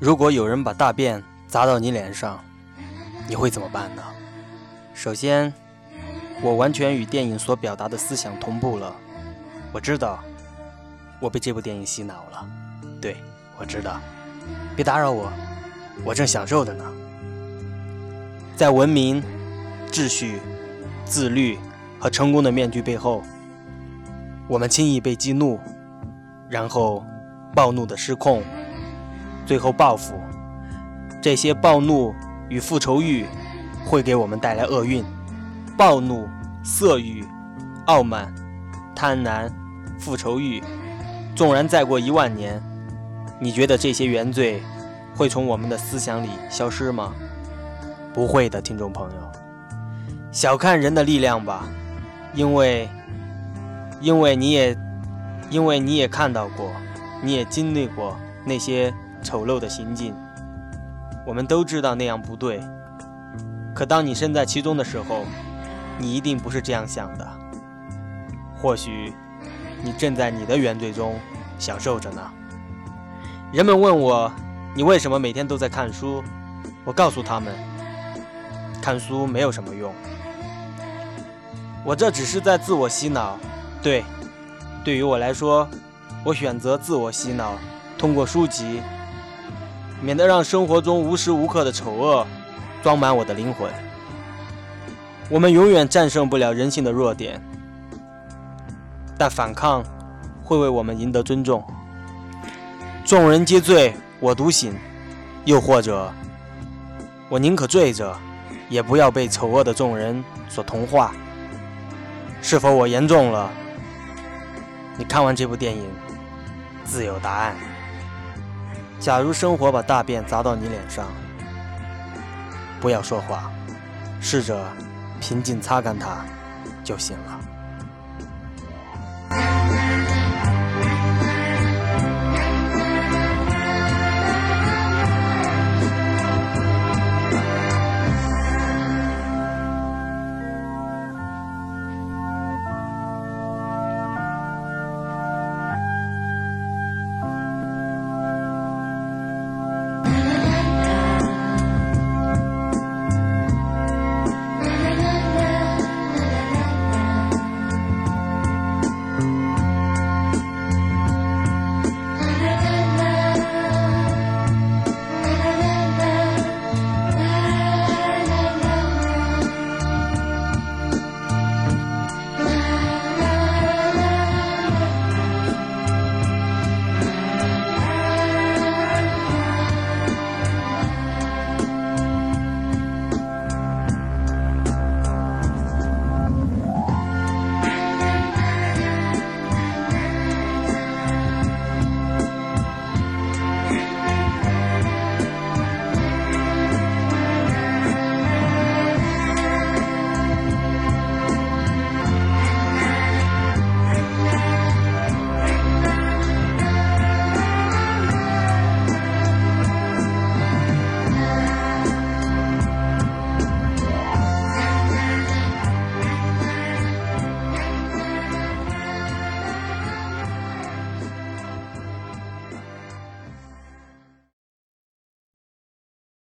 如果有人把大便砸到你脸上你会怎么办呢？首先我完全与电影所表达的思想同步了。我知道我被这部电影洗脑了。对我知道。别打扰我我正享受着呢。在文明秩序自律和成功的面具背后我们轻易被激怒然后暴怒的失控，最后报复。这些暴怒与复仇欲会给我们带来厄运。暴怒、色欲、傲慢、贪婪、复仇欲，纵然再过一万年，你觉得这些原罪会从我们的思想里消失吗？不会的，听众朋友，小看人的力量吧，因为，因为你也，因为你也看到过，你也经历过那些丑陋的行径，我们都知道那样不对。可当你身在其中的时候，你一定不是这样想的。或许，你正在你的原罪中享受着呢。人们问我，你为什么每天都在看书？我告诉他们。看书没有什么用，我这只是在自我洗脑。对，对于我来说，我选择自我洗脑，通过书籍，免得让生活中无时无刻的丑恶装满我的灵魂。我们永远战胜不了人性的弱点，但反抗会为我们赢得尊重。众人皆醉我独醒，又或者，我宁可醉着。也不要被丑恶的众人所同化。是否我言重了？你看完这部电影，自有答案。假如生活把大便砸到你脸上，不要说话，试着平静擦干它就行了。